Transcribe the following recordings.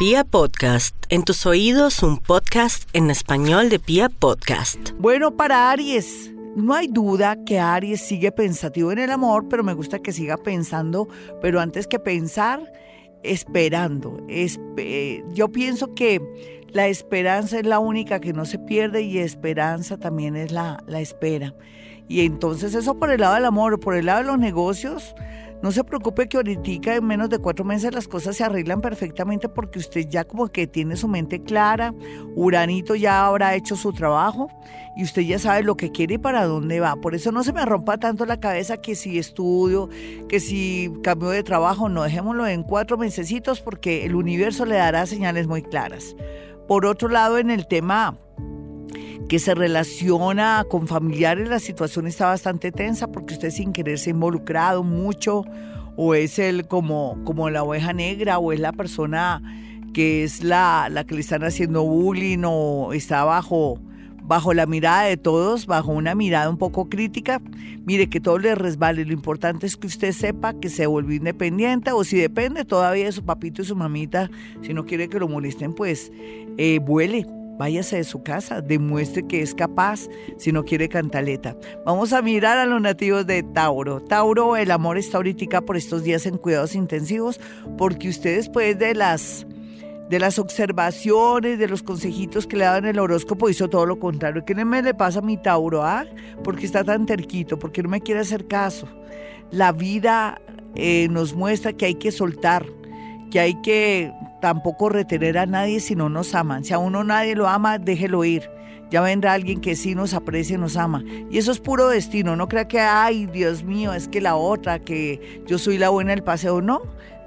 Pia Podcast, en tus oídos un podcast en español de Pia Podcast. Bueno, para Aries, no hay duda que Aries sigue pensativo en el amor, pero me gusta que siga pensando, pero antes que pensar, esperando. yo pienso que la esperanza es la única que no se pierde y esperanza también es la, la espera. Y entonces eso por el lado del amor, por el lado de los negocios, no se preocupe que ahorita en menos de cuatro meses las cosas se arreglan perfectamente porque usted ya como que tiene su mente clara, Uranito ya habrá hecho su trabajo y usted ya sabe lo que quiere y para dónde va. Por eso no se me rompa tanto la cabeza que si estudio, que si cambio de trabajo, no dejémoslo en cuatro mesecitos porque el universo le dará señales muy claras. Por otro lado, en el tema que se relaciona con familiares, la situación está bastante tensa porque usted sin querer se ha involucrado mucho o es el como, como la oveja negra o es la persona que es la, la que le están haciendo bullying o está bajo, bajo la mirada de todos, bajo una mirada un poco crítica. Mire, que todo le resbale. Lo importante es que usted sepa que se volvió independiente o si depende todavía de su papito y su mamita, si no quiere que lo molesten, pues eh, vuele váyase de su casa, demuestre que es capaz si no quiere cantaleta. Vamos a mirar a los nativos de Tauro. Tauro, el amor está ahorita por estos días en cuidados intensivos porque usted después de las de las observaciones, de los consejitos que le daban el horóscopo, hizo todo lo contrario. ¿Qué me le pasa a mi Tauro? Ah? Porque está tan terquito, porque no me quiere hacer caso. La vida eh, nos muestra que hay que soltar, que hay que tampoco retener a nadie si no nos aman. Si a uno nadie lo ama, déjelo ir. Ya vendrá alguien que sí nos aprecia y nos ama. Y eso es puro destino. No crea que, ay, Dios mío, es que la otra, que yo soy la buena del paseo. No,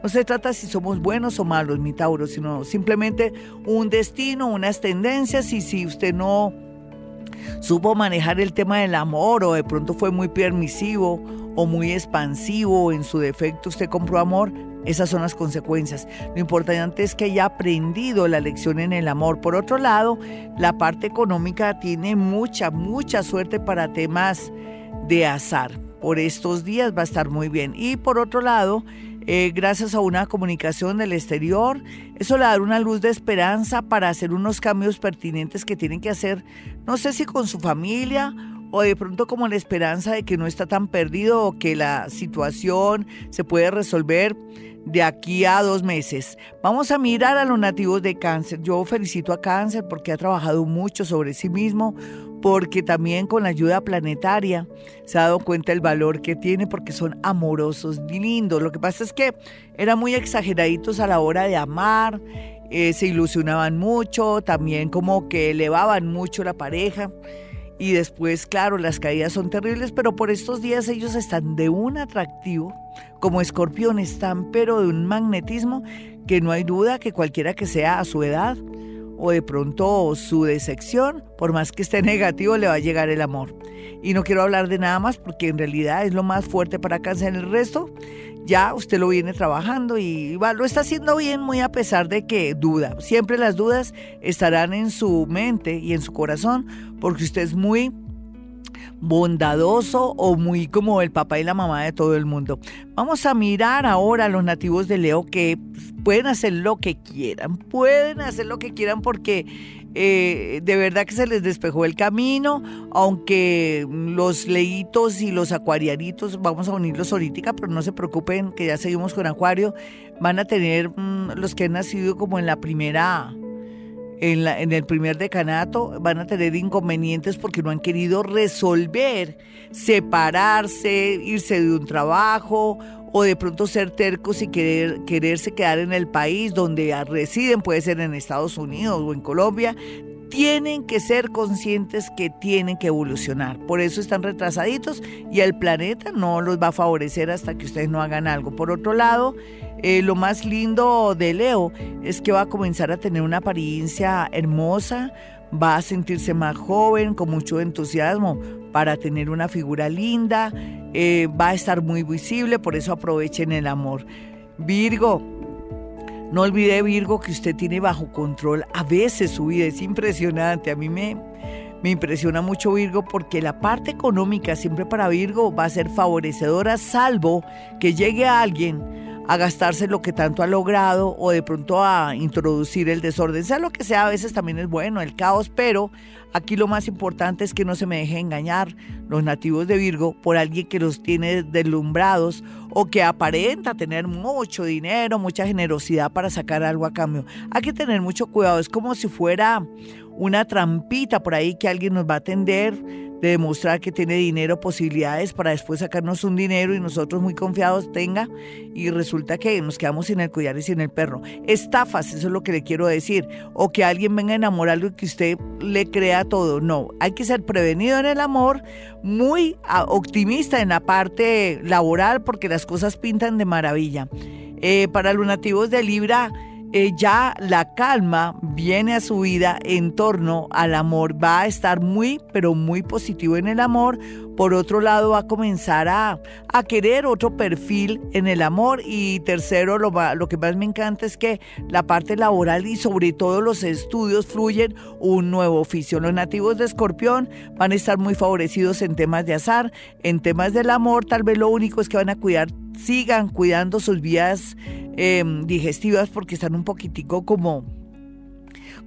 no se trata si somos buenos o malos, mi Tauro, sino simplemente un destino, unas tendencias. Y si usted no supo manejar el tema del amor o de pronto fue muy permisivo o muy expansivo, en su defecto usted compró amor, esas son las consecuencias. Lo importante es que haya aprendido la lección en el amor. Por otro lado, la parte económica tiene mucha, mucha suerte para temas de azar. Por estos días va a estar muy bien. Y por otro lado, eh, gracias a una comunicación del exterior, eso le da una luz de esperanza para hacer unos cambios pertinentes que tienen que hacer, no sé si con su familia o de pronto como la esperanza de que no está tan perdido o que la situación se puede resolver de aquí a dos meses. Vamos a mirar a los nativos de cáncer. Yo felicito a cáncer porque ha trabajado mucho sobre sí mismo, porque también con la ayuda planetaria se ha dado cuenta el valor que tiene porque son amorosos, lindos. Lo que pasa es que eran muy exageraditos a la hora de amar, eh, se ilusionaban mucho, también como que elevaban mucho la pareja. Y después, claro, las caídas son terribles, pero por estos días ellos están de un atractivo, como escorpión están, pero de un magnetismo que no hay duda que cualquiera que sea a su edad o de pronto su decepción, por más que esté negativo, le va a llegar el amor. Y no quiero hablar de nada más porque en realidad es lo más fuerte para cáncer. El resto ya usted lo viene trabajando y lo está haciendo bien muy a pesar de que duda. Siempre las dudas estarán en su mente y en su corazón porque usted es muy bondadoso o muy como el papá y la mamá de todo el mundo. Vamos a mirar ahora a los nativos de Leo que pueden hacer lo que quieran, pueden hacer lo que quieran porque eh, de verdad que se les despejó el camino, aunque los leitos y los acuariaritos, vamos a unirlos ahorita, pero no se preocupen que ya seguimos con acuario, van a tener mm, los que han nacido como en la primera en, el primer decanato van a tener inconvenientes porque no han querido resolver, separarse, irse de un trabajo o de pronto ser tercos y querer, quererse quedar en el país donde residen, puede ser en Estados Unidos o en Colombia, tienen que ser conscientes que tienen que evolucionar. Por eso están retrasaditos y el planeta no los va a favorecer hasta que ustedes no hagan algo. Por otro lado, eh, lo más lindo de Leo es que va a comenzar a tener una apariencia hermosa, va a sentirse más joven, con mucho entusiasmo para tener una figura linda, eh, va a estar muy visible, por eso aprovechen el amor. Virgo, no olvide Virgo que usted tiene bajo control a veces su vida, es impresionante, a mí me, me impresiona mucho Virgo porque la parte económica siempre para Virgo va a ser favorecedora, salvo que llegue alguien a gastarse lo que tanto ha logrado o de pronto a introducir el desorden. Sea lo que sea, a veces también es bueno el caos, pero aquí lo más importante es que no se me deje engañar los nativos de Virgo por alguien que los tiene deslumbrados o que aparenta tener mucho dinero, mucha generosidad para sacar algo a cambio. Hay que tener mucho cuidado, es como si fuera una trampita por ahí que alguien nos va a atender de demostrar que tiene dinero, posibilidades para después sacarnos un dinero y nosotros muy confiados tenga y resulta que nos quedamos sin el collar y sin el perro. Estafas, eso es lo que le quiero decir. O que alguien venga a enamorarlo y que usted le crea todo. No, hay que ser prevenido en el amor, muy ah, optimista en la parte laboral porque las cosas pintan de maravilla. Eh, para los nativos de Libra, ya la calma viene a su vida en torno al amor. Va a estar muy, pero muy positivo en el amor. Por otro lado, va a comenzar a, a querer otro perfil en el amor. Y tercero, lo, lo que más me encanta es que la parte laboral y sobre todo los estudios fluyen un nuevo oficio. Los nativos de Escorpión van a estar muy favorecidos en temas de azar, en temas del amor. Tal vez lo único es que van a cuidar sigan cuidando sus vías em, digestivas porque están un poquitico como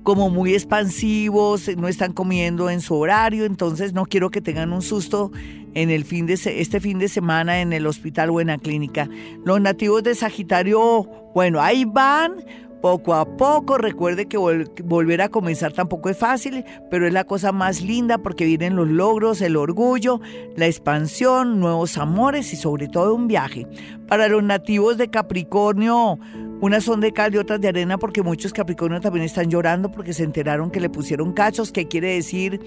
como muy expansivos, no están comiendo en su horario, entonces no quiero que tengan un susto en el fin de este fin de semana en el hospital o en la clínica. Los nativos de Sagitario, bueno, ahí van, poco a poco. Recuerde que volver a comenzar tampoco es fácil, pero es la cosa más linda porque vienen los logros, el orgullo, la expansión, nuevos amores y sobre todo un viaje. Para los nativos de Capricornio, unas son de cal y otras de arena porque muchos Capricornio también están llorando porque se enteraron que le pusieron cachos, que quiere decir...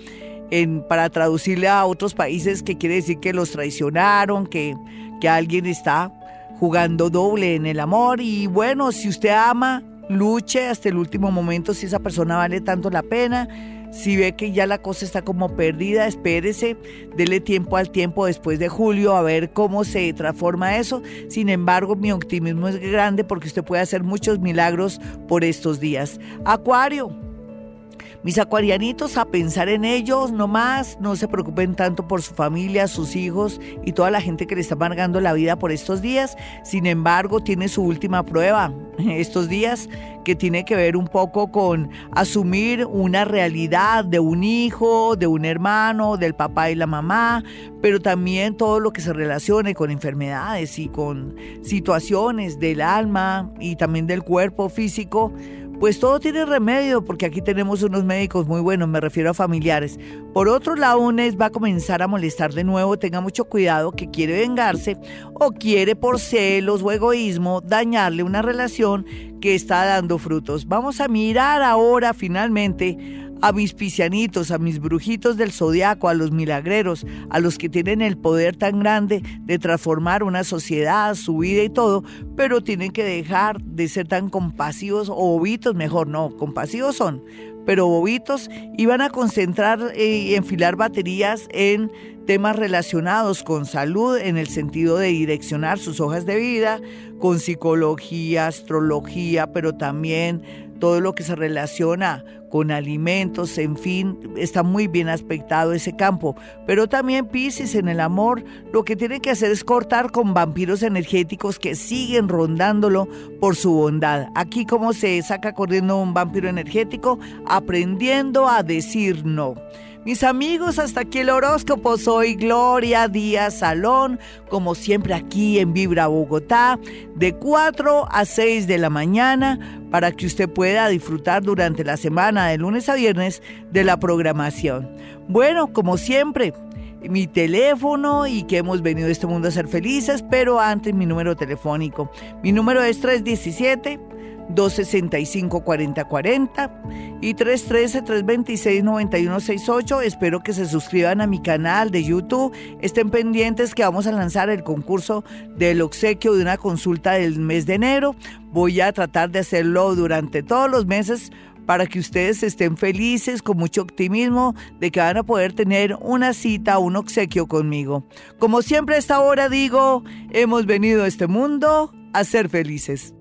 Para traducirle a otros países que quiere decir que los traicionaron, que, que alguien está jugando doble en el amor y bueno, si usted ama, luche hasta el último momento si esa persona vale tanto la pena. Si ve que ya la cosa está como perdida, espérese, dele tiempo al tiempo después de julio a ver cómo se transforma eso. Sin embargo, mi optimismo es grande porque usted puede hacer muchos milagros por estos días. Acuario, mis acuarianitos a pensar en ellos no más, no se preocupen tanto por su familia, sus hijos y toda la gente que le está amargando la vida por estos días. Sin embargo, tiene su última prueba estos días que tiene que ver un poco con asumir una realidad de un hijo, de un hermano, del papá y la mamá, pero también todo lo que se relacione con enfermedades y con situaciones del alma y también del cuerpo físico pues todo tiene remedio porque aquí tenemos unos médicos muy buenos, me refiero a familiares. Por otro lado, un va a comenzar a molestar de nuevo, tenga mucho cuidado que quiere vengarse o quiere por celos o egoísmo dañarle una relación que está dando frutos. Vamos a mirar ahora finalmente a mis pisianitos, a mis brujitos del zodiaco, a los milagreros, a los que tienen el poder tan grande de transformar una sociedad, su vida y todo, pero tienen que dejar de ser tan compasivos o bobitos, mejor no, compasivos son, pero bobitos, y van a concentrar y enfilar baterías en temas relacionados con salud en el sentido de direccionar sus hojas de vida, con psicología, astrología, pero también todo lo que se relaciona con alimentos, en fin, está muy bien aspectado ese campo. Pero también Pisces en el amor lo que tiene que hacer es cortar con vampiros energéticos que siguen rondándolo por su bondad. Aquí como se saca corriendo un vampiro energético, aprendiendo a decir no. Mis amigos, hasta aquí el horóscopo. Soy Gloria Díaz Salón, como siempre aquí en Vibra Bogotá, de 4 a 6 de la mañana, para que usted pueda disfrutar durante la semana, de lunes a viernes, de la programación. Bueno, como siempre, mi teléfono y que hemos venido a este mundo a ser felices, pero antes mi número telefónico. Mi número es 317. 265-4040 y 313-326-9168. Espero que se suscriban a mi canal de YouTube. Estén pendientes que vamos a lanzar el concurso del obsequio de una consulta del mes de enero. Voy a tratar de hacerlo durante todos los meses para que ustedes estén felices, con mucho optimismo, de que van a poder tener una cita, un obsequio conmigo. Como siempre a esta hora digo, hemos venido a este mundo a ser felices.